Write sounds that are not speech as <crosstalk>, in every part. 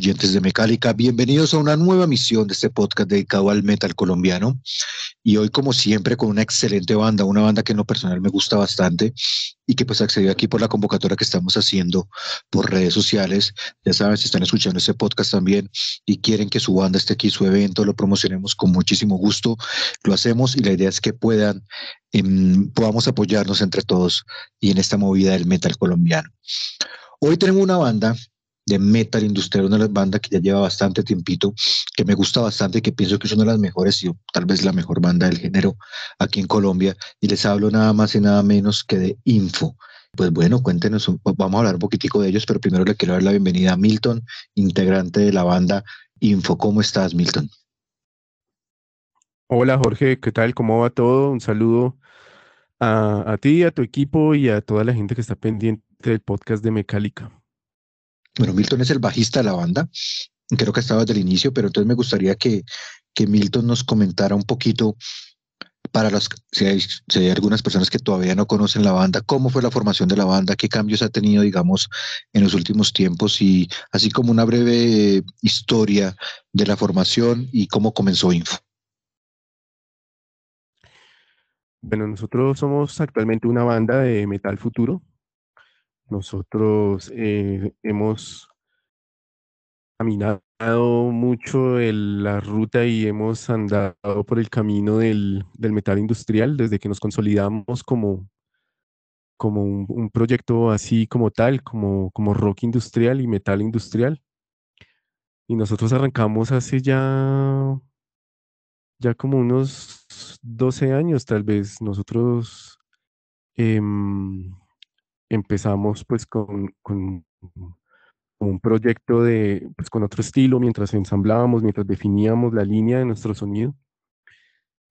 Oyentes de Mecálica, bienvenidos a una nueva misión de este podcast dedicado al metal colombiano. Y hoy, como siempre, con una excelente banda, una banda que en lo personal me gusta bastante y que pues accedió aquí por la convocatoria que estamos haciendo por redes sociales. Ya saben, si están escuchando este podcast también y quieren que su banda esté aquí, su evento, lo promocionemos con muchísimo gusto, lo hacemos y la idea es que puedan, em, podamos apoyarnos entre todos y en esta movida del metal colombiano. Hoy tenemos una banda de metal industrial, una de las bandas que ya lleva bastante tiempito, que me gusta bastante, que pienso que es una de las mejores y tal vez la mejor banda del género aquí en Colombia. Y les hablo nada más y nada menos que de Info. Pues bueno, cuéntenos, vamos a hablar un poquitico de ellos, pero primero le quiero dar la bienvenida a Milton, integrante de la banda Info. ¿Cómo estás, Milton? Hola Jorge, ¿qué tal? ¿Cómo va todo? Un saludo a, a ti, a tu equipo y a toda la gente que está pendiente del podcast de Mecálica. Bueno, Milton es el bajista de la banda, creo que estaba desde el inicio, pero entonces me gustaría que, que Milton nos comentara un poquito para las, si hay, hay algunas personas que todavía no conocen la banda, cómo fue la formación de la banda, qué cambios ha tenido, digamos, en los últimos tiempos y así como una breve historia de la formación y cómo comenzó Info. Bueno, nosotros somos actualmente una banda de metal futuro. Nosotros eh, hemos caminado mucho el- la ruta y hemos andado por el camino del, del metal industrial desde que nos consolidamos como, como un, proyecto así como tal, como, como rock industrial y metal industrial. Y nosotros arrancamos hace ya, ya como unos 12 años tal vez. Nosotros em, empezamos pues con, con un proyecto de, pues con otro estilo, mientras ensamblábamos, mientras definíamos la línea de nuestro sonido.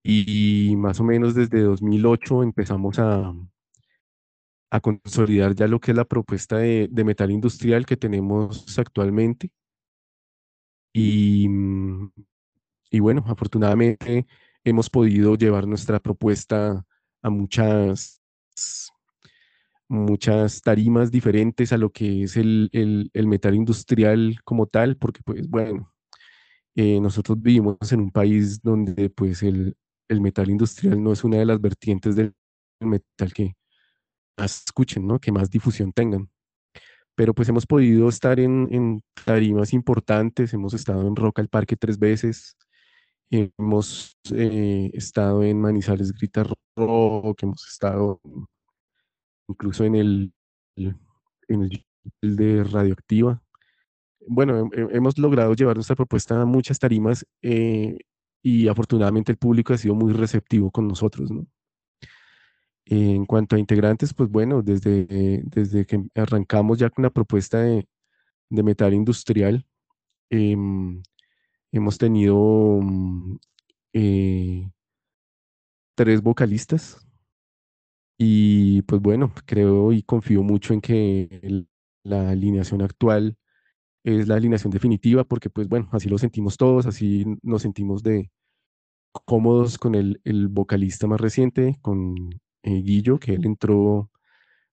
Y más o menos desde 2008 empezamos a, a consolidar ya lo que es la propuesta de, de metal industrial que tenemos actualmente. Y, mm, y bueno, afortunadamente hemos podido llevar nuestra propuesta a muchas, muchas tarimas diferentes a lo que es el, el- el metal industrial como tal, porque pues bueno, eh, nosotros vivimos en un país donde pues el, el metal industrial no es una de las vertientes del metal que más escuchen, ¿no? Que más difusión tengan. Pero pues hemos podido estar en, en tarimas importantes, hemos estado en Rock al Parque tres veces, hemos eh, estado en Manizales Grita Rock, hemos estado incluso en el, en el de Radioactiva. Bueno, hem- hem- hemos logrado llevar nuestra propuesta a muchas tarimas eh, y afortunadamente el público ha sido muy receptivo con nosotros, ¿no? En cuanto a integrantes, pues bueno, desde, eh, desde que arrancamos ya con la propuesta de, de metal industrial, em, hemos tenido mm, eh, tres vocalistas y pues bueno, creo y confío mucho en que la alineación actual es la alineación definitiva porque pues bueno, así lo sentimos todos, así nos sentimos de cómodos con el, vocalista más reciente, con eh, Guillo, que él entró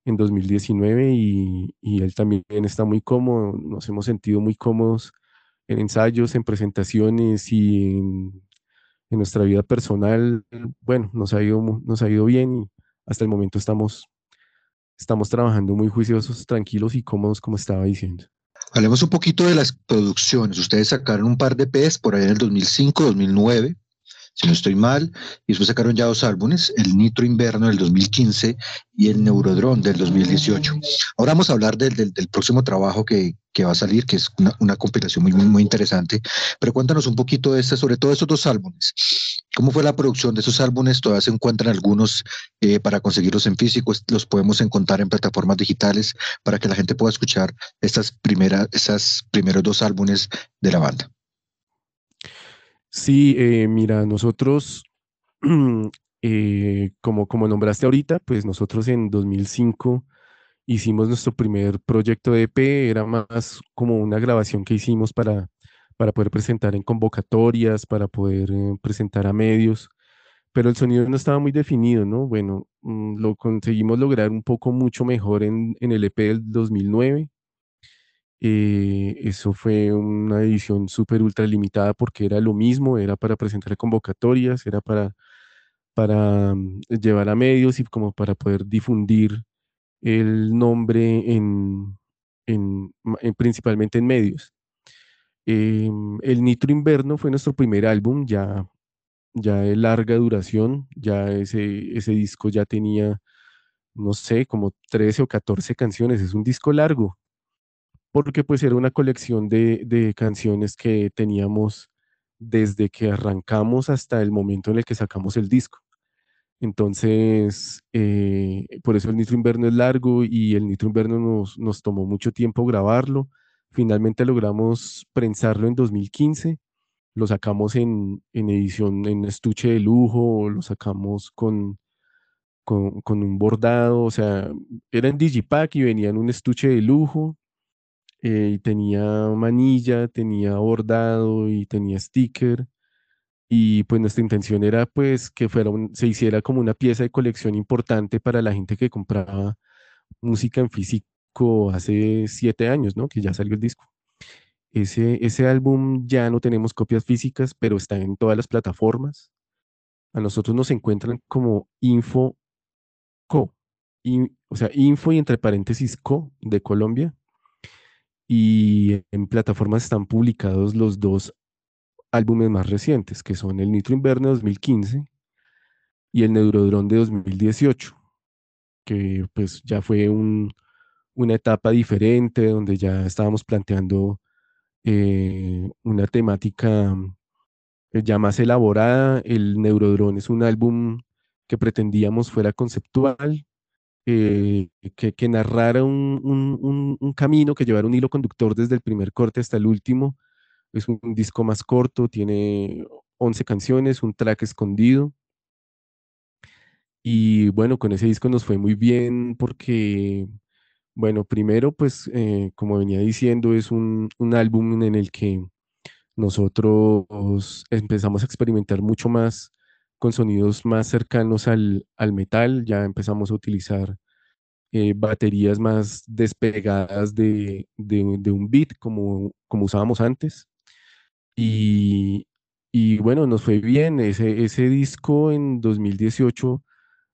en 2019 y, y él también está muy cómodo, nos hemos sentido muy cómodos en ensayos, en presentaciones y en, nuestra vida personal. Bueno, nos ha ido, nos ha ido bien y hasta el momento estamos, estamos trabajando muy juiciosos, tranquilos y cómodos, como estaba diciendo. Hablemos un poquito de las producciones. Ustedes sacaron un par de EPs por ahí en el 2005, 2009. Si no estoy mal, y después sacaron ya dos álbumes, el Nitro Inverno del 2015 y el Neurodrone del 2018. Ahora vamos a hablar del, del, próximo trabajo que, que, va a salir, que es una, una compilación muy, muy, muy, interesante, pero cuéntanos un poquito de este, sobre todo estos dos álbumes. ¿Cómo fue la producción de esos álbumes? Todavía se encuentran algunos eh, para conseguirlos en físico, los podemos encontrar en plataformas digitales para que la gente pueda escuchar estas primeras, esas primeros dos álbumes de la banda. Sí, eh, mira, nosotros, <clears throat> eh, como, como nombraste ahorita, pues nosotros en 2005 hicimos nuestro primer proyecto de EP, era más como una grabación que hicimos para, para poder presentar en convocatorias, para poder eh, presentar a medios, pero el sonido no estaba muy definido, ¿no? Bueno, mm, lo conseguimos lograr un poco mucho mejor en, en el EP del 2009 eh, eso fue una edición súper ultra limitada porque era lo mismo, era para presentar convocatorias, era para, para mm, llevar a medios y como para poder difundir el nombre en, en, principalmente en medios. Em, el Nitro Inverno fue nuestro primer álbum, ya, ya de larga duración, ya ese, ese disco ya tenía, no sé, como 13 o 14 canciones, es un disco largo, porque pues era una colección de, canciones que teníamos desde que arrancamos hasta el momento en el que sacamos el disco. Entonces, eh, por eso el Nitro Inverno es largo y el Nitro Inverno nos, nos tomó mucho tiempo grabarlo. Finalmente logramos prensarlo en 2015. Lo sacamos en, edición, en estuche de lujo, lo sacamos con, con, con, un bordado, o sea, era en Digipack y venía en un estuche de lujo eh, y tenía manilla, tenía bordado y tenía sticker. Y pues nuestra intención era pues que fuera se hiciera como una pieza de colección importante para la gente que compraba música en físico hace siete años, ¿no? Que ya salió el disco. Ese, ese álbum ya no tenemos copias físicas, pero está en todas las plataformas. A nosotros nos encuentran como Info Co. o sea, Info y entre paréntesis Co de Colombia y en plataformas están publicados los dos álbumes más recientes, que son el Nitro Inverno de 2015 y el Neurodrone de 2018, que pues ya fue una etapa diferente donde ya estábamos planteando eh, una temática ya más elaborada. El Neurodrone es un álbum que pretendíamos fuera conceptual, que, narrara un, camino, que llevara un hilo conductor desde el primer corte hasta el último. Es un disco más corto, tiene 11 canciones, un track escondido. Y bueno, con ese disco nos fue muy bien porque, bueno, primero, pues, eh, como venía diciendo, es un, álbum en el que nosotros empezamos a experimentar mucho más con sonidos más cercanos al, metal, ya empezamos a utilizar eh, baterías más despegadas de, un beat como, como usábamos antes. Y, bueno, nos fue bien. Ese, ese disco en 2018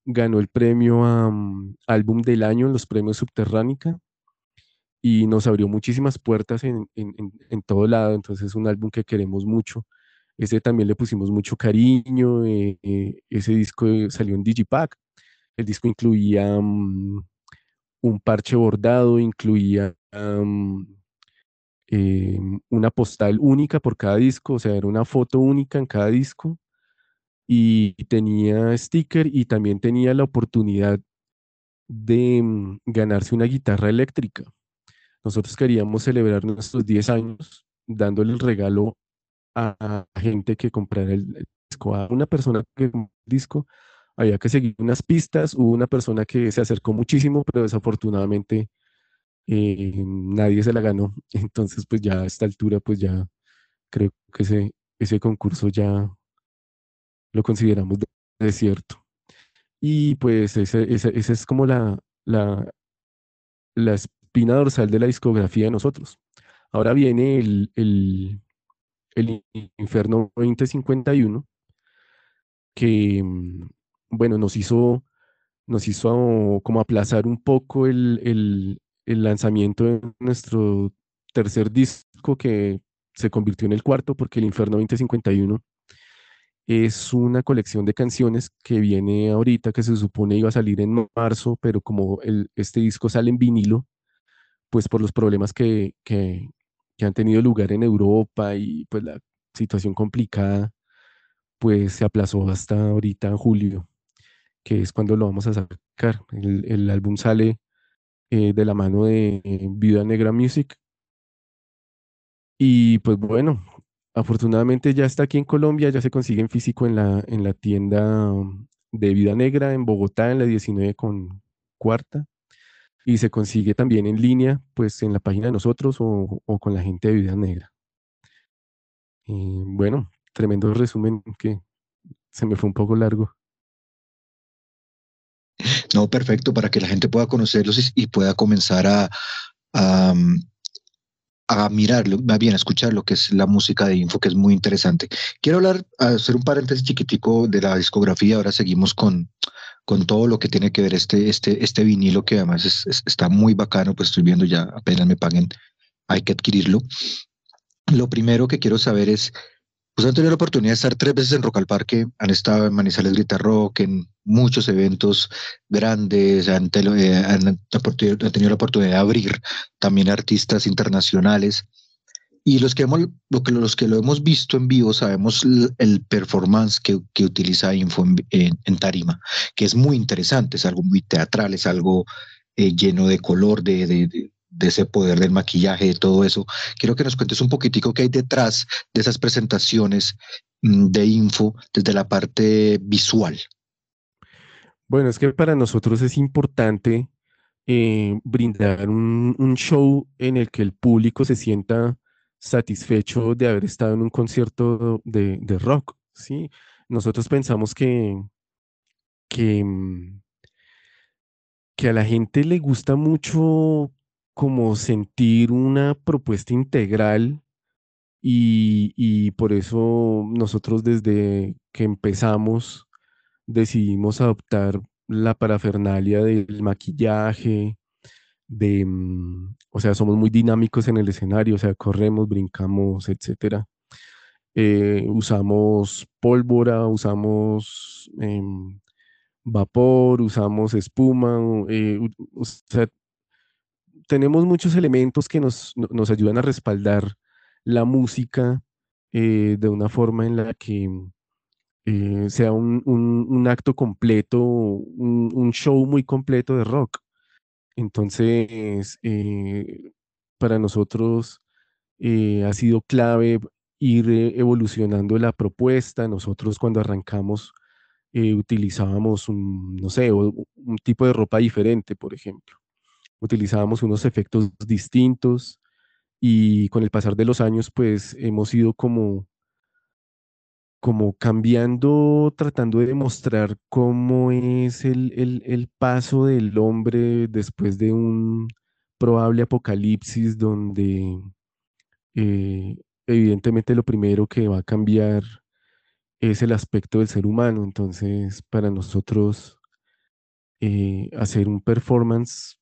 ganó el premio a mm, Álbum del Año en los premios Subterránica y nos abrió muchísimas puertas en, todo lado. Entonces es un álbum que queremos mucho. Ese también le pusimos mucho cariño. Eh, eh, ese disco salió en Digipack. El disco incluía mm, un parche bordado, incluía em, una postal única por cada disco, o sea, era una foto única en cada disco. Y tenía sticker y también tenía la oportunidad de mm, ganarse una guitarra eléctrica. Nosotros queríamos celebrar nuestros 10 años dándole el regalo a, gente que comprara el, disco, a una persona que comprara el disco, había que seguir unas pistas, hubo una persona que se acercó muchísimo, pero desafortunadamente eh, nadie se la ganó. <laughs> Entonces, pues ya a esta altura, pues ya creo que ese, ese concurso ya lo consideramos desierto. Y pues esa es como la, la, la espina dorsal de la discografía de nosotros. Ahora viene el, el Inferno 2051, que mm, bueno, nos hizo, nos hizo como aplazar un poco el, lanzamiento de nuestro tercer disco que se convirtió en el cuarto porque el Inferno 2051 es una colección de canciones que viene ahorita, que se supone iba a salir en marzo, pero como el, este disco sale en vinilo, pues por los problemas que, que, que han tenido lugar en Europa y pues la situación complicada, pues se aplazó hasta ahorita en julio, que es cuando lo vamos a sacar. El, el álbum sale eh, de la mano de eh, Vida Negra Music. Y pues bueno, afortunadamente ya está aquí en Colombia, ya se consigue en físico en la, en la tienda de Vida Negra en Bogotá, en la 19 con cuarta. Y se consigue también en línea, pues en la página de nosotros o, con la gente de Vida Negra. Y bueno, tremendo resumen que se me fue un poco largo. No, perfecto, para que la gente pueda conocerlos y, pueda comenzar a, a, a mirarlo, más bien a escuchar lo que es la música de Info, que es muy interesante. Quiero hablar, hacer un paréntesis chiquitico de la discografía, ahora seguimos con, con todo lo que tiene que ver este, este, este vinilo, que además está muy bacano, pues estoy viendo ya, apenas me paguen, hay que adquirirlo. Lo primero que quiero saber es, pues han tenido la oportunidad de estar tres veces en Rock al Parque, han estado en Manizales Grita Rock, en muchos eventos grandes, han, eh, han, tenido la oportunidad de abrir también artistas internacionales. Y los que, hemos, lo que, los que lo hemos visto en vivo sabemos el, performance que, que, utiliza Info en, tarima, que es muy interesante, es algo muy teatral, es algo eh, lleno de color, de, de, de ese poder del maquillaje, de todo eso. Quiero que nos cuentes un poquitico qué hay detrás de esas presentaciones mm, de info desde la parte visual. Bueno, es que para nosotros es importante eh, brindar un, show en el que el público se sienta satisfecho de haber estado en un concierto de, de rock, ¿sí? Nosotros pensamos que, que, mm, que a la gente le gusta mucho como sentir una propuesta integral y, por eso nosotros desde que empezamos decidimos adoptar la parafernalia del maquillaje, de, mm, o sea, somos muy dinámicos en el escenario, o sea, corremos, brincamos, etcétera. Eh, usamos pólvora, usamos em, vapor, usamos espuma, eh, tenemos muchos elementos que nos, ayudan a respaldar la música eh, de una forma en la que sea un, acto completo, un, show muy completo de rock. Entonces, eh, para nosotros ha sido clave ir evolucionando la propuesta. Nosotros cuando arrancamos utilizábamos un, no sé, un tipo de ropa diferente, por ejemplo utilizábamos unos efectos distintos y con el pasar de los años pues hemos ido como como cambiando, tratando de demostrar cómo es el, paso del hombre después de un probable apocalipsis donde eh, evidentemente lo primero que va a cambiar es el aspecto del ser humano. Entonces, para nosotros, eh, hacer un performance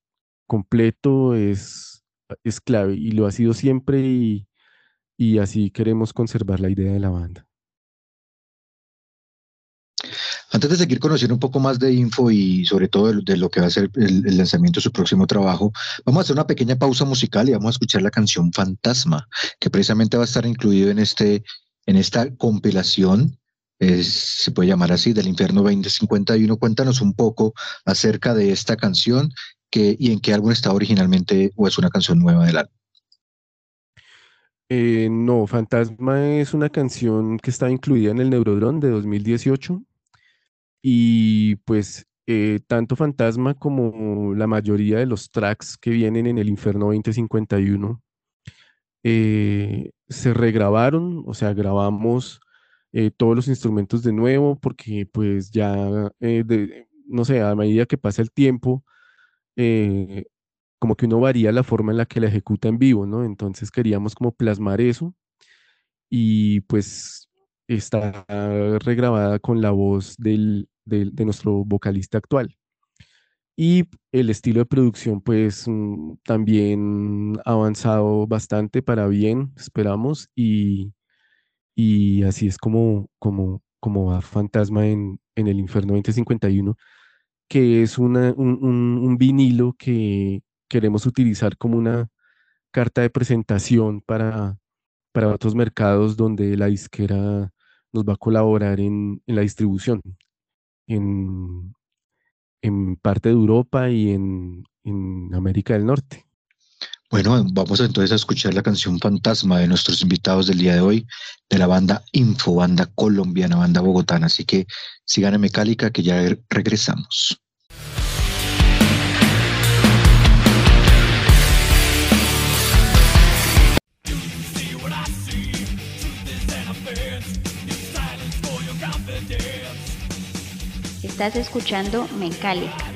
completo es, es clave y lo ha sido siempre y, y así queremos conservar la idea de la banda. Antes de seguir conociendo un poco más de info y sobre todo de, lo que va a ser el, lanzamiento de su próximo trabajo, vamos a hacer una pequeña pausa musical y vamos a escuchar la canción Fantasma, que precisamente va a estar incluido en, este, en esta compilación, se puede llamar así, del Infierno 2051. Cuéntanos un poco acerca de esta canción y en qué álbum está originalmente o es una canción nueva del álbum. Eh, no, Fantasma es una canción que está incluida en el Neurodrone de 2018 y pues eh, tanto Fantasma como la mayoría de los tracks que vienen en el Inferno 2051 eh, se regrabaron, o sea, grabamos todos los instrumentos de nuevo porque pues ya, no sé, a medida que pasa el tiempo, eh, como que uno varía la forma en la que la ejecuta en vivo, ¿no? Entonces queríamos como plasmar eso y pues está regrabada con la voz del, de nuestro vocalista actual. Y el estilo de producción pues mm, también ha avanzado bastante para bien, esperamos, y, y así es como, como, como va Fantasma en, en el Infierno 2051, que es una, un, un, vinilo que queremos utilizar como una carta de presentación para, para otros mercados donde la disquera nos va a colaborar en, en la distribución, en, en parte de Europa y en, en América del Norte. Bueno, vamos entonces a escuchar la canción Fantasma de nuestros invitados del día de hoy, de la banda Info, banda colombiana, banda bogotana. Así que sigan en Mecálica que ya regresamos. Estás escuchando Mencalica.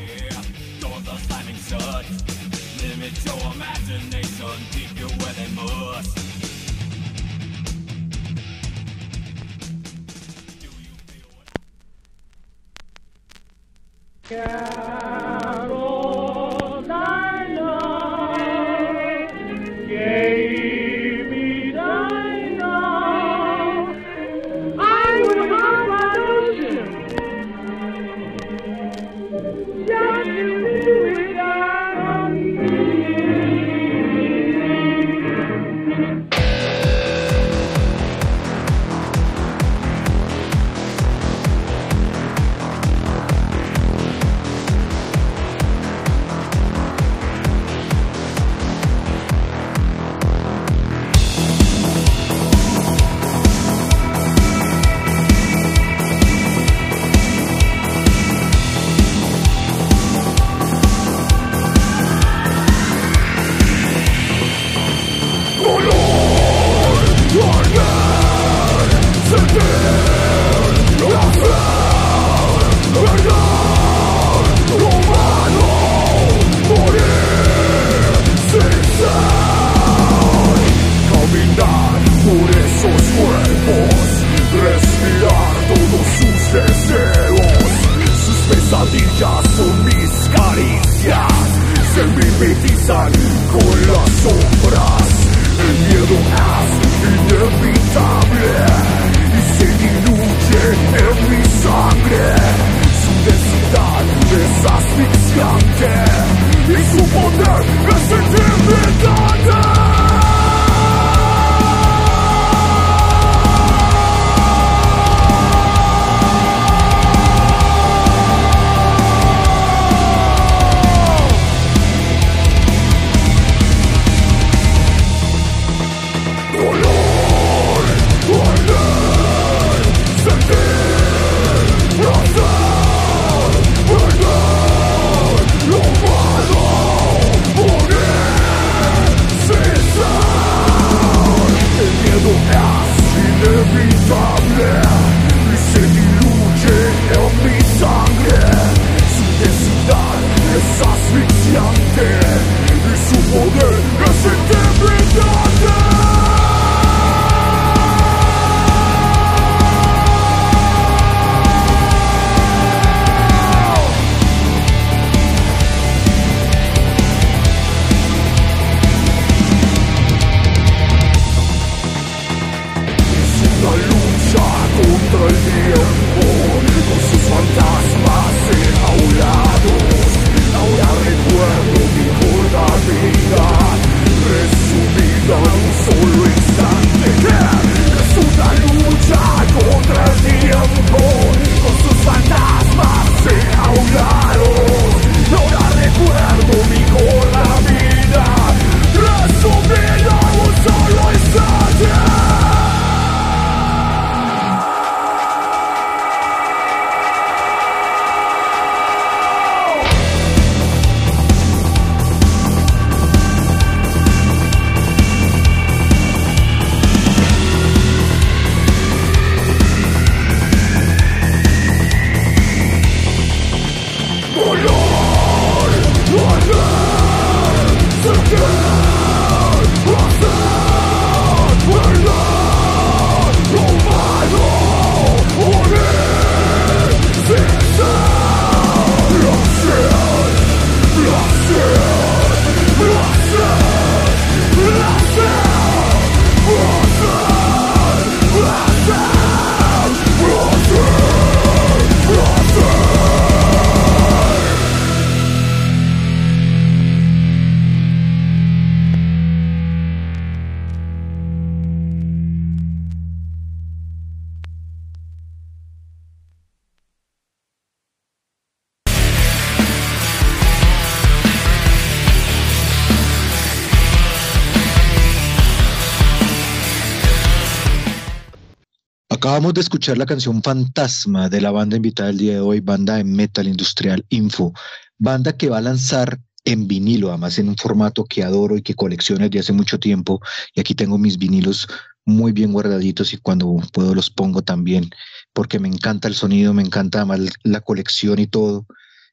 De escuchar la canción Fantasma de la banda invitada el día de hoy, banda de metal industrial Info, banda que va a lanzar en vinilo, además en un formato que adoro y que colecciono desde hace mucho tiempo. Y aquí tengo mis vinilos muy bien guardaditos y cuando puedo los pongo también, porque me encanta el sonido, me encanta además la colección y todo.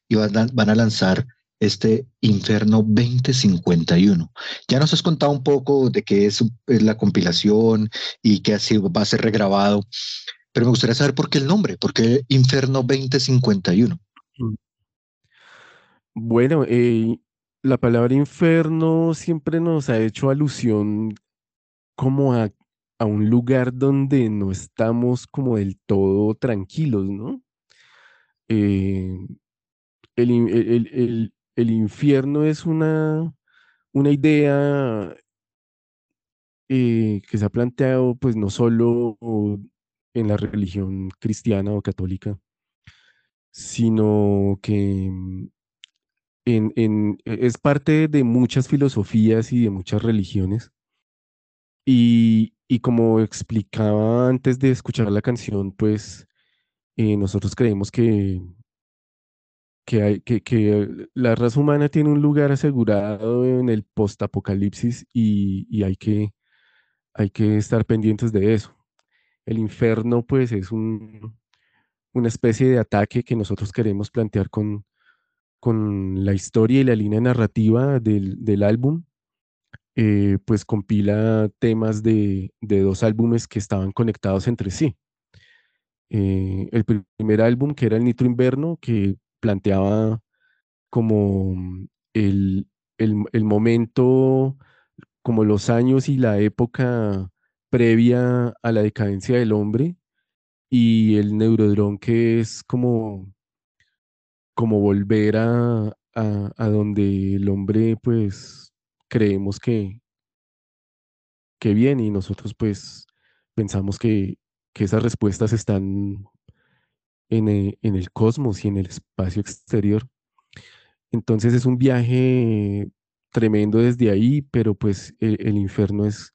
Y van a lanzar este Inferno 2051. Ya nos has contado un poco de qué es, la compilación y que así va a ser regrabado, pero me gustaría saber por qué el nombre, por qué Inferno 2051. Bueno, eh, la palabra infierno siempre nos ha hecho alusión como a, a un lugar donde no estamos como del todo tranquilos, ¿no? Eh, el- el- infierno es una, una idea eh, que se ha planteado pues no solo en la religión cristiana o católica, sino que mm, e- es parte de muchas filosofías y de muchas religiones. Y, y como explicaba antes de escuchar la canción, pues eh, nosotros creemos que, que, hay, que, que la raza humana tiene un lugar asegurado en el postapocalipsis y, y hay que, hay que estar pendientes de eso. El infierno, pues, es un, una especie de ataque que nosotros queremos plantear con, con la historia y la línea narrativa del, del álbum. eh, pues compila temas de, de dos álbumes que estaban conectados entre sí. Eh, el pri- primer álbum, que era el Nitro Inverno, que planteaba como mm, el, el, el momento, como los años y la época previa a la decadencia del hombre, y el Neurodrón, que es como, como volver a, a, donde el hombre, pues, creemos que, que viene, y nosotros, pues, pensamos que, que esas respuestas están en e- en el cosmos y en el espacio exterior. Entonces es un viaje tremendo desde ahí, pero pues el, el infierno es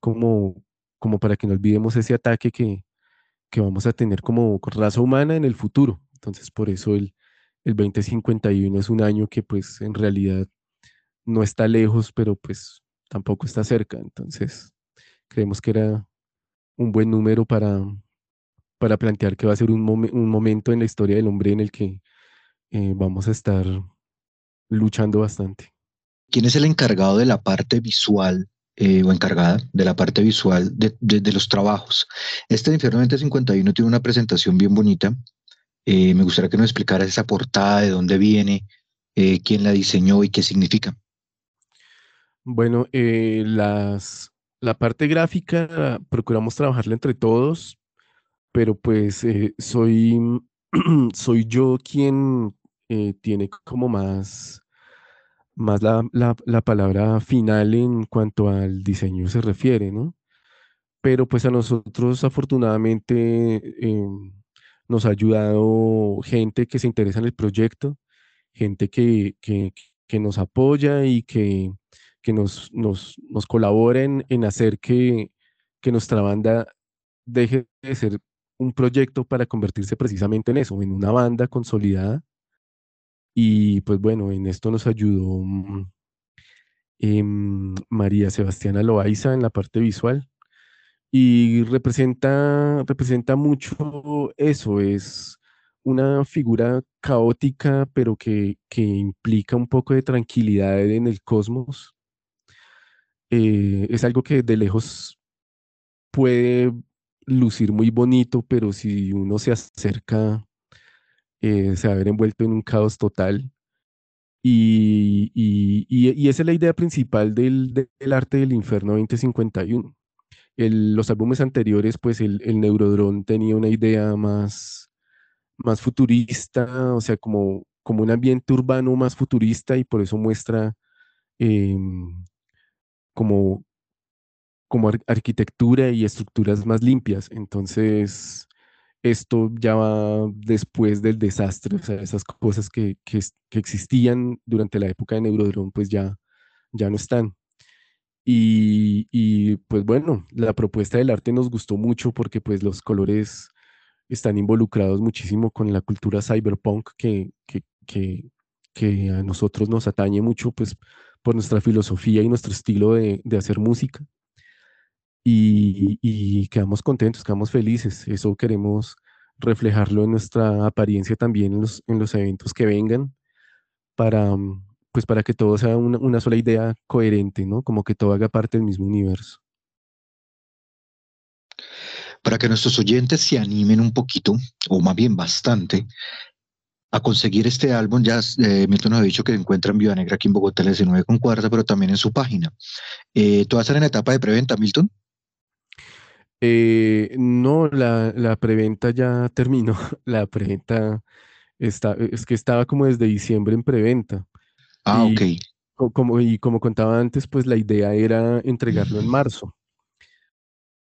como, como para que no olvidemos ese ataque que, que vamos a tener como raza humana en el futuro. Entonces por eso el, el 2051 es un año que pues en realidad no está lejos, pero pues tampoco está cerca. Entonces creemos que era un buen número para, para plantear que va a ser un, momen- un momento en la historia del hombre en el que eh, vamos a estar luchando bastante. ¿Quién es el encargado de la parte visual eh, o encargada de la parte visual de, de- de los trabajos? Este Infierno 2051 tiene una presentación bien bonita. Eh, me gustaría que nos explicaras esa portada, de dónde viene, eh, quién la diseñó y qué significa. Bueno, eh, las, la parte gráfica procuramos trabajarla entre todos, pero pues eh, soy, <clears throat> soy yo quien eh, tiene como más, más la, la- la palabra final en cuanto al diseño se refiere, ¿no? Pero pues a nosotros afortunadamente em, nos ha ayudado gente que se interesa en el proyecto, gente que, que, que nos apoya y que, que nos, nos, nos colabora en, en hacer que, que nuestra banda deje de ser un proyecto para convertirse precisamente en eso, en una banda consolidada. Y pues bueno, en esto nos ayudó em, María Sebastiana Loaiza en la parte visual y representa, representa mucho eso, es una figura caótica, pero que, que implica un poco de tranquilidad en el cosmos. Eh, es algo que de lejos puede lucir muy bonito, pero si uno se acerca, eh, se va a ver envuelto en un caos total. Y, y, y- esa es la idea principal del, del arte del infierno 2051 el- los álbumes anteriores, pues el, el Neurodrone tenía una idea más, más futurista, o sea, como, como un ambiente urbano más futurista y por eso muestra em, como, como ar- arquitectura y estructuras más limpias. Entonces, esto ya va después del desastre, o sea, esas cosas que, que, que existían durante la época de Neurodrone, pues ya, ya no están. Y, y, pues bueno, la propuesta del arte nos gustó mucho porque pues los colores están involucrados muchísimo con la cultura cyberpunk que, que, que, que a nosotros nos atañe mucho pues por nuestra filosofía y nuestro estilo de, de hacer música. Y, quedamos contentos, quedamos felices. Eso queremos reflejarlo en nuestra apariencia también en los, en los eventos que vengan para, pues para que todo sea una, sola idea coherente, ¿no? Como que todo haga parte del mismo universo. Para que nuestros oyentes se animen un poquito, o más bien bastante, a conseguir este álbum, ya eh, Milton nos ha dicho que encuentra en Viva Negra aquí en Bogotá el 19 con cuarta, pero también en su página. Eh, ¿Tú vas a estar en etapa de preventa, Milton? Eh, no, la, la, preventa ya terminó. <laughs> La preventa está, es que estaba como desde diciembre en preventa. Ah, y, ok. Como, y como contaba antes, pues la idea era entregarlo en marzo.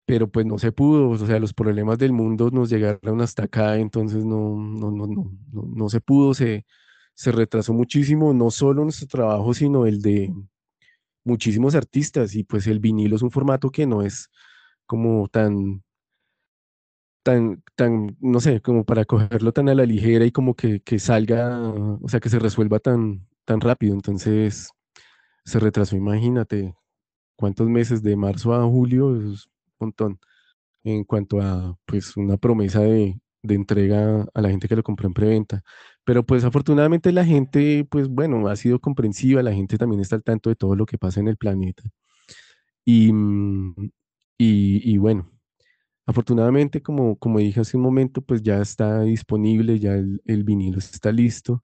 Pero pues no se pudo, o sea, los problemas del mundo nos llegaron hasta acá, entonces no, no, no, no, no, no se pudo, se, se retrasó muchísimo, no solo nuestro trabajo, sino el de muchísimos artistas. Y pues el vinilo es un formato que no es como tan, tan, tan, no sé, como para cogerlo tan a la ligera y como que, que salga, o sea, que se resuelva tan, tan rápido. Entonces se retrasó, imagínate, cuántos meses de marzo a julio, es un montón. En cuanto a, pues, una promesa de, de entrega a la gente que lo compró en preventa. Pero pues afortunadamente la gente, pues bueno, ha sido comprensiva, la gente también está al tanto de todo lo que pasa en el planeta. Y, y, bueno, afortunadamente, como, como dije hace un momento, pues ya está disponible, ya el, vinilo está listo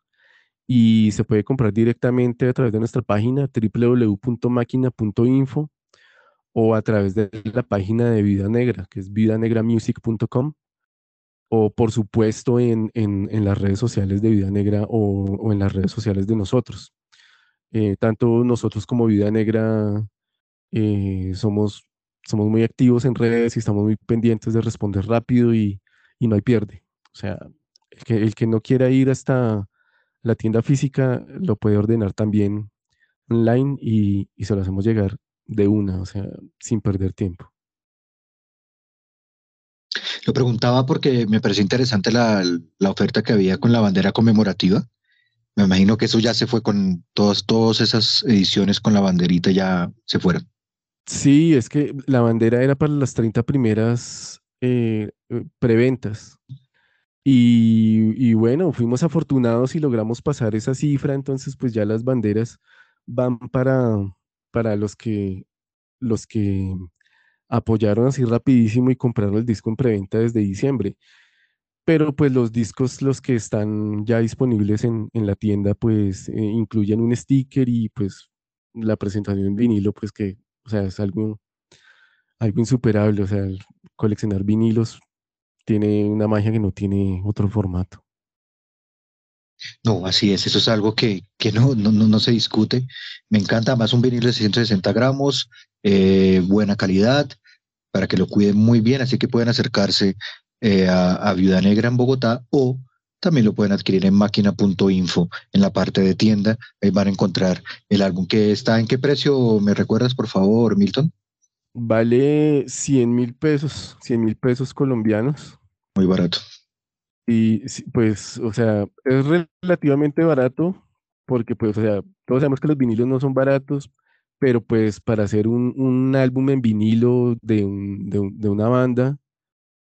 y se puede comprar directamente a través de nuestra página www.máquina.info o a través de la página de Vida Negra, que es vidanegramusic.com o por supuesto en, en, en, las redes sociales de Vida Negra o, o en las redes sociales de nosotros. Eh, tanto nosotros como Vida Negra eh, somos, somos muy activos en redes y estamos muy pendientes de responder rápido y, y no hay pierde. O sea, el que, el que no quiera ir hasta la tienda física lo puede ordenar también online y, y se lo hacemos llegar de una, o sea, sin perder tiempo. Lo preguntaba porque me pareció interesante la, la, oferta que había con la bandera conmemorativa. Me imagino que eso ya se fue con todas, todas esas ediciones con la banderita, ya se fueron. Sí, es que la bandera era para las 30 primeras eh, preventas. Y, y, bueno, fuimos afortunados y logramos pasar esa cifra, entonces pues ya las banderas van para, para los que, los que apoyaron así rapidísimo y compraron el disco en preventa desde diciembre. Pero pues los discos, los que están ya disponibles en, en la tienda, pues eh, incluyen un sticker y pues la presentación en vinilo, pues que, o sea, es algo, algo insuperable. O sea, coleccionar vinilos tiene una magia que no tiene otro formato. No, así es, eso es algo que, que no, no, no, se discute. Me encanta más un vinilo de 160 gramos, eh, buena calidad, para que lo cuiden muy bien, así que pueden acercarse eh, a, a, Viuda Negra en Bogotá o también lo pueden adquirir en máquina.info en la parte de tienda, ahí van a encontrar el álbum que está en qué precio, me recuerdas por favor, Milton? Vale 100 mil pesos, 100 mil pesos colombianos. Muy barato. Y pues, o sea, es relativamente barato porque pues, o sea, todos sabemos que los vinilos no son baratos, pero pues para hacer un, un álbum en vinilo de, un, de, un, de una banda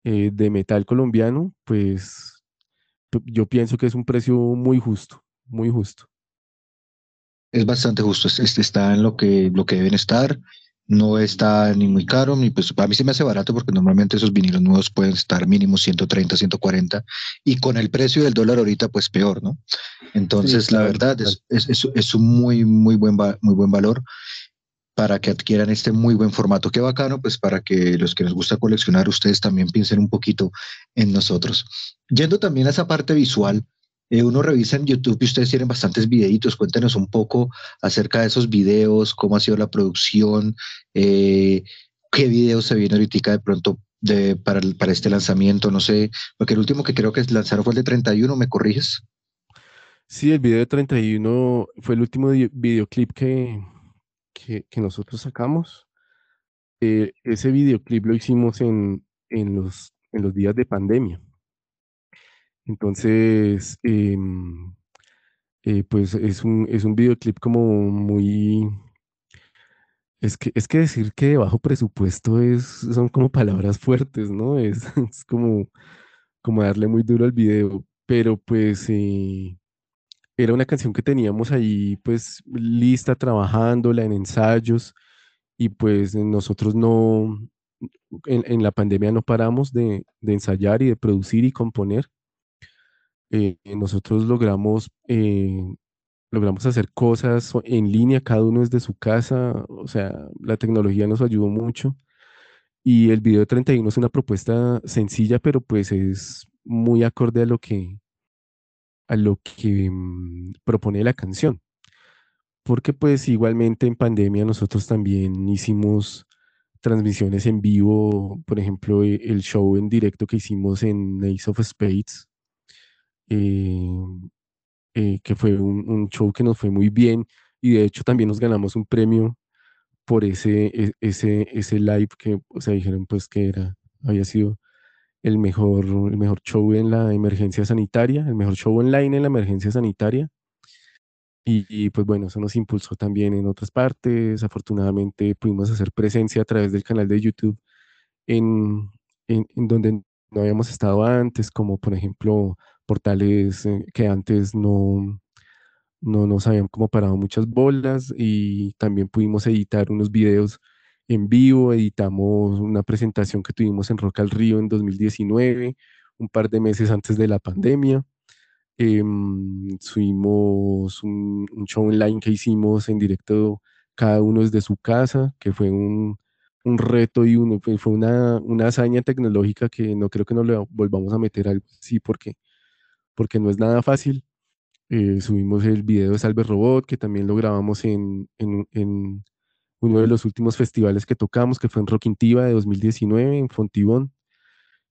eh, de metal colombiano, pues yo pienso que es un precio muy justo, muy justo. Es bastante justo, está en lo que, lo que deben estar no está ni muy caro, ni pues a mí se me hace barato porque normalmente esos vinilos nuevos pueden estar mínimo 130, 140 y con el precio del dólar ahorita pues peor, ¿no? Entonces sí, claro, la verdad claro. es, es, es, un muy, muy buen, muy buen valor para que adquieran este muy buen formato. Qué bacano, pues para que los que les gusta coleccionar, ustedes también piensen un poquito en nosotros. Yendo también a esa parte visual, eh, uno revisa en YouTube y ustedes tienen bastantes videitos. Cuéntenos un poco acerca de esos videos, cómo ha sido la producción, eh, qué videos se viene ahorita de pronto para, para este lanzamiento, no sé, porque el último que creo que lanzaron fue el de 31, ¿me corriges? Sí, el video de 31 fue el último videoclip que, que, que nosotros sacamos, eh, ese videoclip lo hicimos en, en, los, en los días de pandemia. Entonces, em, eh, pues es un, es un videoclip como muy... Es que, es que decir que de bajo presupuesto es, son como palabras fuertes, ¿no? Es, <laughs> es como, como darle muy duro al video, pero pues eh, era una canción que teníamos ahí pues lista, trabajándola en ensayos y pues nosotros no, en, la pandemia no paramos de, de ensayar y de producir y componer eh, nosotros logramos, eh, logramos hacer cosas en línea, cada uno desde su casa, o sea, la tecnología nos ayudó mucho. Y el video de 31 es una propuesta sencilla, pero pues es muy acorde a lo que, a lo que mm, propone la canción. Porque pues igualmente en pandemia nosotros también hicimos transmisiones en vivo, por ejemplo, e, el show en directo que hicimos en Ace of Spades, eh, eh, que fue un, show que nos fue muy bien y de hecho también nos ganamos un premio por ese, e, ese, ese live que, o sea, dijeron pues que era, había sido el mejor, el mejor show en la emergencia sanitaria, el mejor show online en la emergencia sanitaria. Y, y, pues bueno, eso nos impulsó también en otras partes. Afortunadamente pudimos hacer presencia a través del canal de YouTube en, en, en donde no habíamos estado antes, como por ejemplo portales eh, que antes no, no nos habían como parado muchas bolas y también pudimos editar unos videos en vivo, editamos una presentación que tuvimos en Rock al Río en 2019, un par de meses antes de la pandemia. Em, subimos un, show online que hicimos en directo cada uno desde su casa, que fue un, un reto y fue una, una hazaña tecnológica que no creo que nos le volvamos a meter algo así porque porque no es nada fácil. Eh, subimos el video de Salve Robot, que también lo grabamos en, en, uno de los últimos festivales que tocamos, que fue en Rockintiva de 2019, en Fontibón.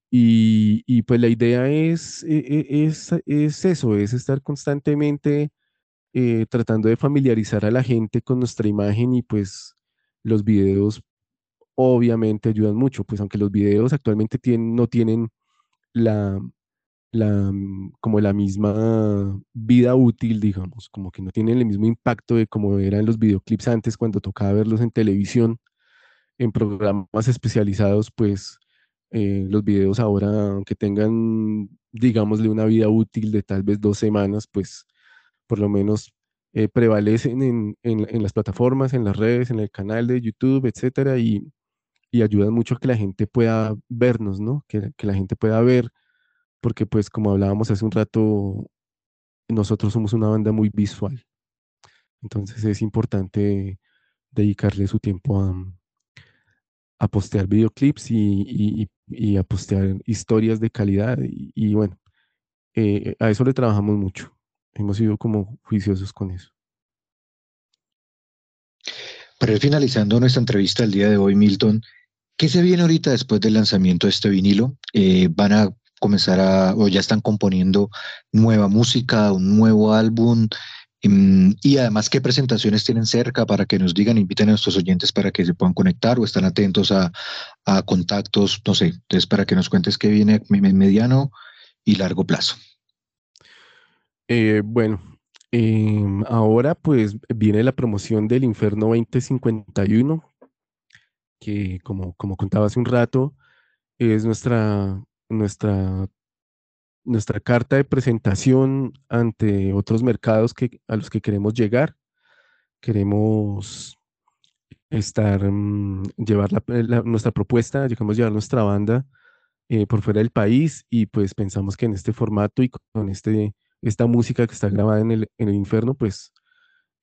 Y, y, pues la idea es, e, e, es, es, eso, es estar constantemente eh, tratando de familiarizar a la gente con nuestra imagen y pues los videos obviamente ayudan mucho, pues aunque los videos actualmente tienen, no tienen la, la, mm, como la misma vida útil, digamos, como que no tienen el mismo impacto de como eran los videoclips antes cuando tocaba verlos en televisión, en programas especializados, pues eh, los videos ahora, aunque tengan, digámosle, una vida útil de tal vez dos semanas, pues por lo menos eh, prevalecen en, en, las plataformas, en las redes, en el canal de YouTube, etcétera, y, y ayudan mucho a que la gente pueda vernos, ¿no? Que, que la gente pueda ver porque pues como hablábamos hace un rato, nosotros somos una banda muy visual. Entonces es importante dedicarle su tiempo a, a postear videoclips y, y, a postear historias de calidad. Y, bueno, eh, a eso le trabajamos mucho. Hemos sido como juiciosos con eso. Para ir finalizando nuestra entrevista el día de hoy, Milton, ¿qué se viene ahorita después del lanzamiento de este vinilo? Eh, ¿Van a comenzar a, o ya están componiendo nueva música, un nuevo álbum, em, y además qué presentaciones tienen cerca para que nos digan, inviten a nuestros oyentes para que se puedan conectar o están atentos a, contactos, no sé, entonces para que nos cuentes qué viene en mediano y largo plazo. Eh, bueno, em, ahora pues viene la promoción del Inferno 2051, que como, como contaba hace un rato, es nuestra nuestra, nuestra carta de presentación ante otros mercados que, a los que queremos llegar. Queremos estar, mm, llevar nuestra propuesta, queremos llevar nuestra banda eh, por fuera del país y pues pensamos que en este formato y con este, esta música que está grabada en el, en el infierno, pues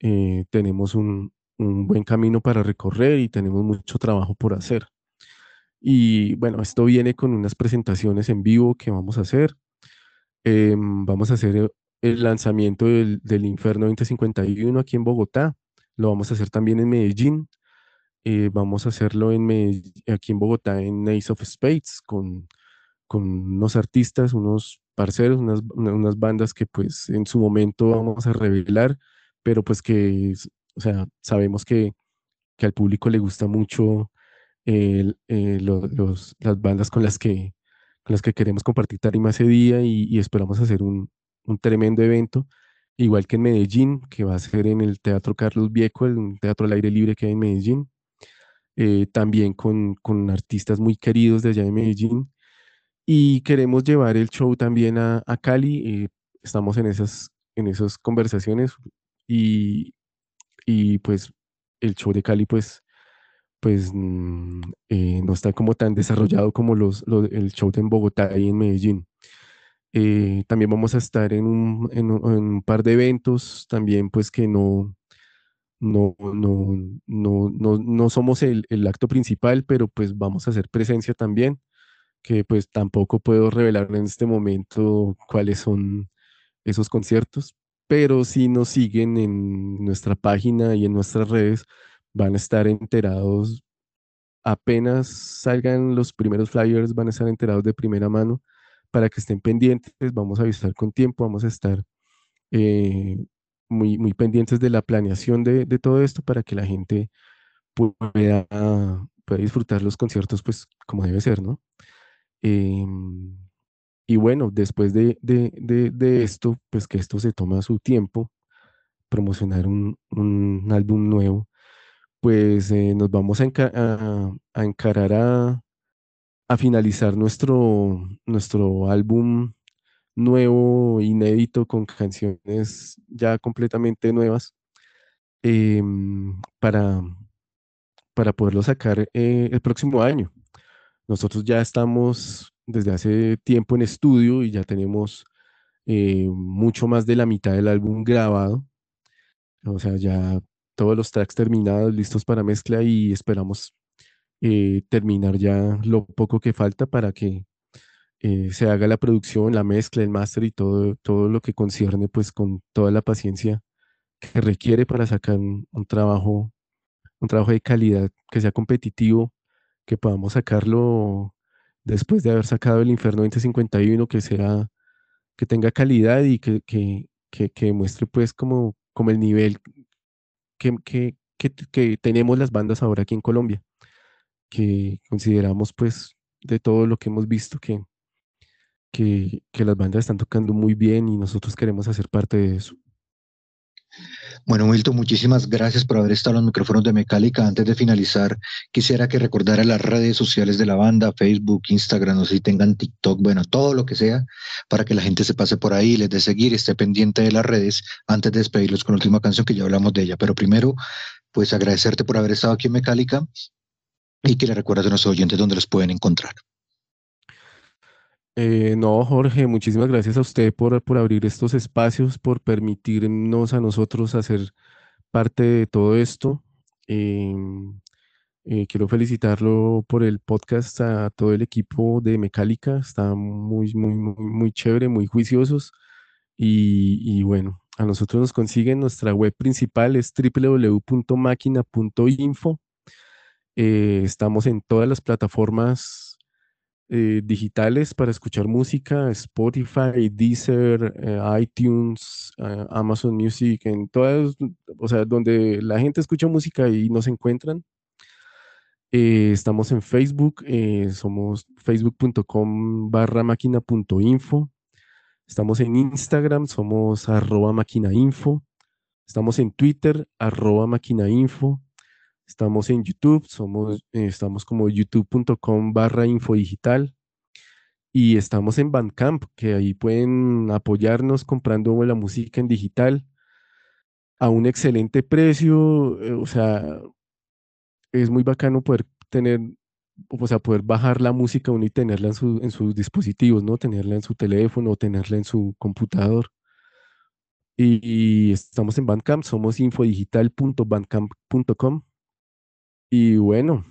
eh, tenemos un, un buen camino para recorrer y tenemos mucho trabajo por hacer. Y bueno, esto viene con unas presentaciones en vivo que vamos a hacer. Em, vamos a hacer el lanzamiento del, del, Inferno 2051 aquí en Bogotá. Lo vamos a hacer también en Medellín. Eh, vamos a hacerlo en aquí en Bogotá en Ace of Spades con, con unos artistas, unos parceros, unas, unas bandas que pues en su momento vamos a revelar, pero pues que, o sea, sabemos que que al público le gusta mucho eh, lo- los- las bandas con las que, con las que queremos compartir tarima ese día y, y esperamos hacer un, un tremendo evento, igual que en Medellín, que va a ser en el Teatro Carlos Vieco, el teatro al aire libre que hay en Medellín, eh, también con, con artistas muy queridos de allá de Medellín. Y queremos llevar el show también a, a Cali. eh, estamos en esas, en esas conversaciones y, y pues el show de Cali pues, pues mm, eh, no está como tan desarrollado como los, lo- el show en Bogotá y en Medellín. Eh, también vamos a estar en un, en un- en un par de eventos también pues que no, no, no, no, no, no somos el, el acto principal, pero pues vamos a hacer presencia también que pues tampoco puedo revelar en este momento cuáles son esos conciertos, pero si nos siguen en nuestra página y en nuestras redes, van a estar enterados apenas salgan los primeros flyers, van a estar enterados de primera mano para que estén pendientes, vamos a avisar con tiempo, vamos a estar eh, muy, muy pendientes de la planeación de, todo esto para que la gente pueda, disfrutar los conciertos pues como debe ser, ¿no? Em, y bueno, después de, de- de- de esto, pues que esto se toma su tiempo, promocionar un, un álbum nuevo, pues eh, nos vamos a, enca- a- encarar a, a finalizar nuestro, nuestro álbum nuevo, inédito, con canciones ya completamente nuevas, em, para, para poderlo sacar eh, el próximo año. Nosotros ya estamos desde hace tiempo en estudio y ya tenemos eh, mucho más de la mitad del álbum grabado. O sea, ya todos los tracks terminados, listos para mezcla y esperamos eh, terminar ya lo poco que falta para que eh, se haga la producción, la mezcla, el máster y todo, todo lo que concierne pues con toda la paciencia que requiere para sacar un, trabajo, un trabajo de calidad que sea competitivo, que podamos sacarlo después de haber sacado el Inferno 2051, que sea, que tenga calidad y que, que, que, que demuestre pues como, como el nivel que, que, que, tenemos las bandas ahora aquí en Colombia, que consideramos pues de todo lo que hemos visto que, que, que las bandas están tocando muy bien y nosotros queremos hacer parte de eso. Bueno, Milton, muchísimas gracias por haber estado en los micrófonos de Mecálica. Antes de finalizar, quisiera que recordara las redes sociales de la banda, Facebook, Instagram, sé si tengan TikTok, bueno, todo lo que sea, para que la gente se pase por ahí, les dé seguir, esté pendiente de las redes, antes de despedirlos con la última canción que ya hablamos de ella. Pero primero, pues agradecerte por haber estado aquí en Mecálica y que le recuerdas a nuestros oyentes dónde los pueden encontrar. Eh, no, Jorge, muchísimas gracias a usted por, por abrir estos espacios, por permitirnos a nosotros hacer parte de todo esto. Em, eh, quiero felicitarlo por el podcast a todo el equipo de Mecálica. Está muy, muy, muy, muy chévere, muy juiciosos. Y, y bueno, a nosotros nos consiguen. Nuestra web principal es www.máquina.info. Eh, estamos en todas las plataformas eh, digitales para escuchar música, Spotify, Deezer, eh, iTunes, eh, Amazon Music, en todas, o sea, donde la gente escucha música y nos encuentran. Estamos en Facebook, somos facebook.com barra máquina.info. Estamos en Instagram, somos arroba máquinainfo. Estamos en Twitter, arroba máquinainfo. Estamos en YouTube, somos, eh, estamos como youtube.com barra infodigital. Y estamos en Bandcamp, que ahí pueden apoyarnos comprando la música en digital a un excelente precio. eh, o sea, es muy bacano poder tener, o sea, poder bajar la música uno y tenerla en, su- en sus dispositivos, ¿no? Tenerla en su teléfono, tenerla en su computador. Y, y estamos en Bandcamp, somos infodigital.bandcamp.com. Y bueno,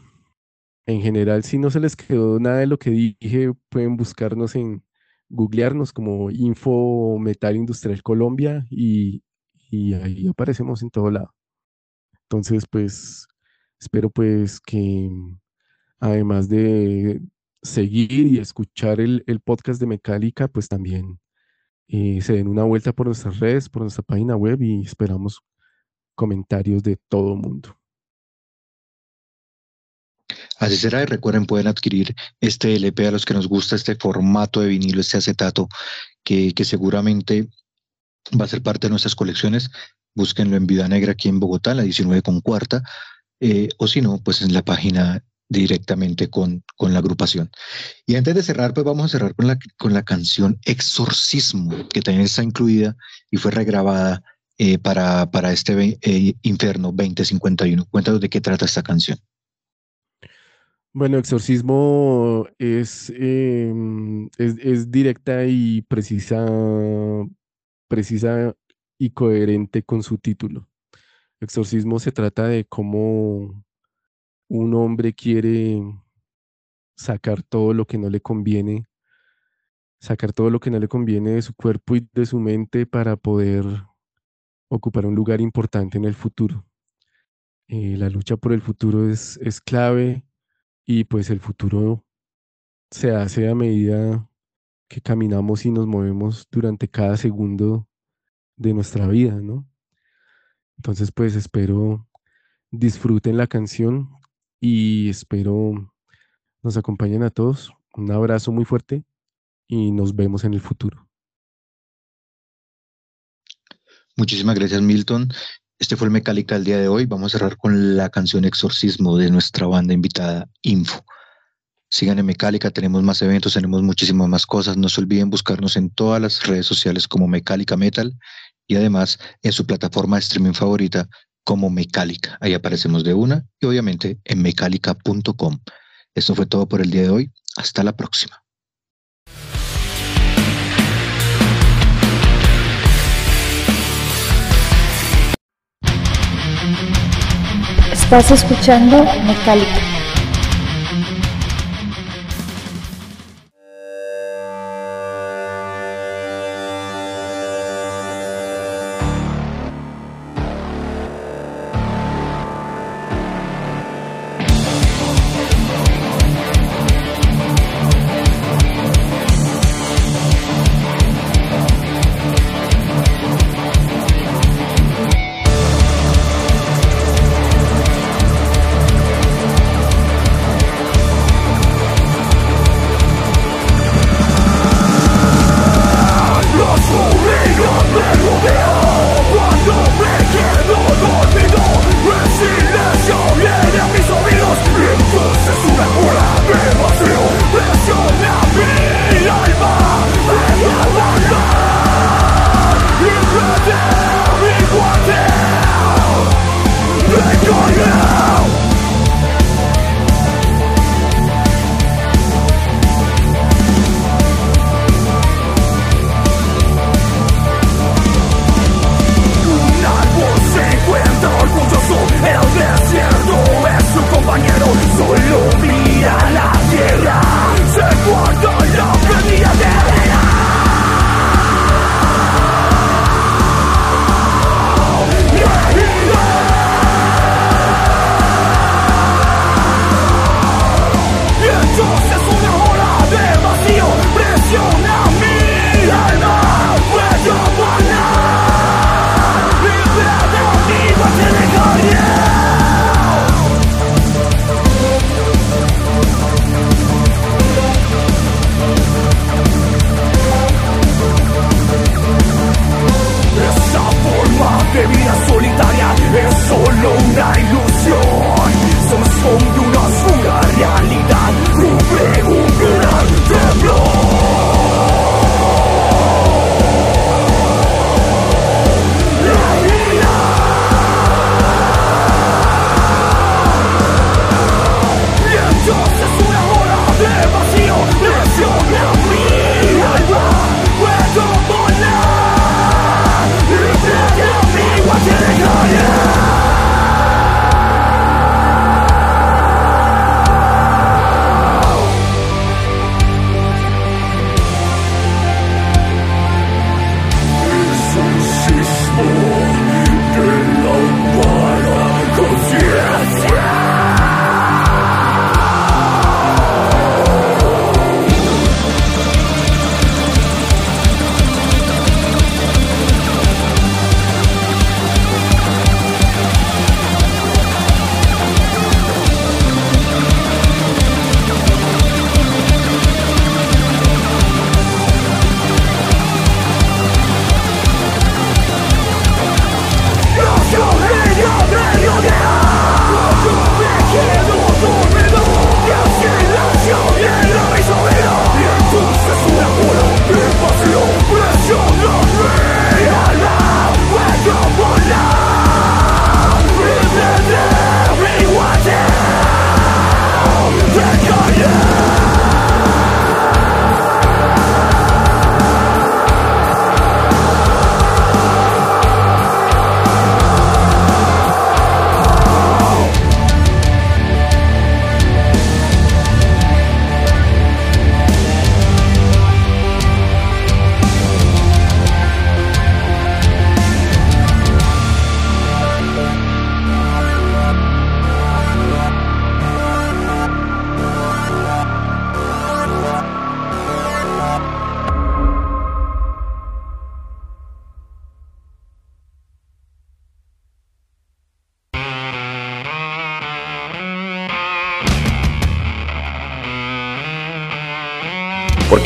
en general, si no se les quedó nada de lo que dije, pueden buscarnos en googlearnos como Info Metal Industrial Colombia y, y ahí aparecemos en todo lado. Entonces, pues, espero pues que además de seguir y escuchar el, el podcast de Mecálica, pues también eh, se den una vuelta por nuestras redes, por nuestra página web y esperamos comentarios de todo mundo. Así será y recuerden, pueden adquirir este LP a los que nos gusta este formato de vinilo, este acetato, que, que seguramente va a ser parte de nuestras colecciones. Búsquenlo en Vida Negra aquí en Bogotá, la 19 con cuarta, eh, o si no, pues en la página directamente con, con la agrupación. Y antes de cerrar, pues vamos a cerrar con la, con la canción Exorcismo, que también está incluida y fue regrabada eh, para, para este eh, Inferno 2051. Cuéntanos de qué trata esta canción. Bueno, Exorcismo es, em, es, es directa y precisa, precisa y coherente con su título. Exorcismo se trata de cómo un hombre quiere sacar todo lo que no le conviene, sacar todo lo que no le conviene de su cuerpo y de su mente para poder ocupar un lugar importante en el futuro. Eh, la lucha por el futuro es, es clave y pues el futuro se hace a medida que caminamos y nos movemos durante cada segundo de nuestra vida, ¿no? Entonces, pues espero disfruten la canción y espero nos acompañen a todos. Un abrazo muy fuerte y nos vemos en el futuro. Muchísimas gracias, Milton. Este fue el Mecálica el día de hoy. Vamos a cerrar con la canción Exorcismo de nuestra banda invitada Info. Sigan en Mecálica, tenemos más eventos, tenemos muchísimas más cosas. No se olviden buscarnos en todas las redes sociales como Mecálica Metal y además en su plataforma de streaming favorita como Mecálica. Ahí aparecemos de una y obviamente en mecálica.com. Esto fue todo por el día de hoy. Hasta la próxima. Estás escuchando Mecálica.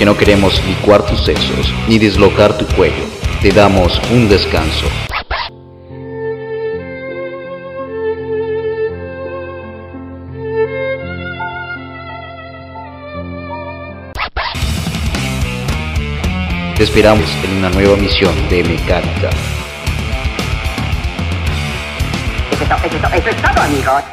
No queremos licuar tus sesos ni dislocar tu cuello. Te damos un descanso. Te esperamos en una nueva misión de mecánica. Eso, eso, eso es todo, amigos.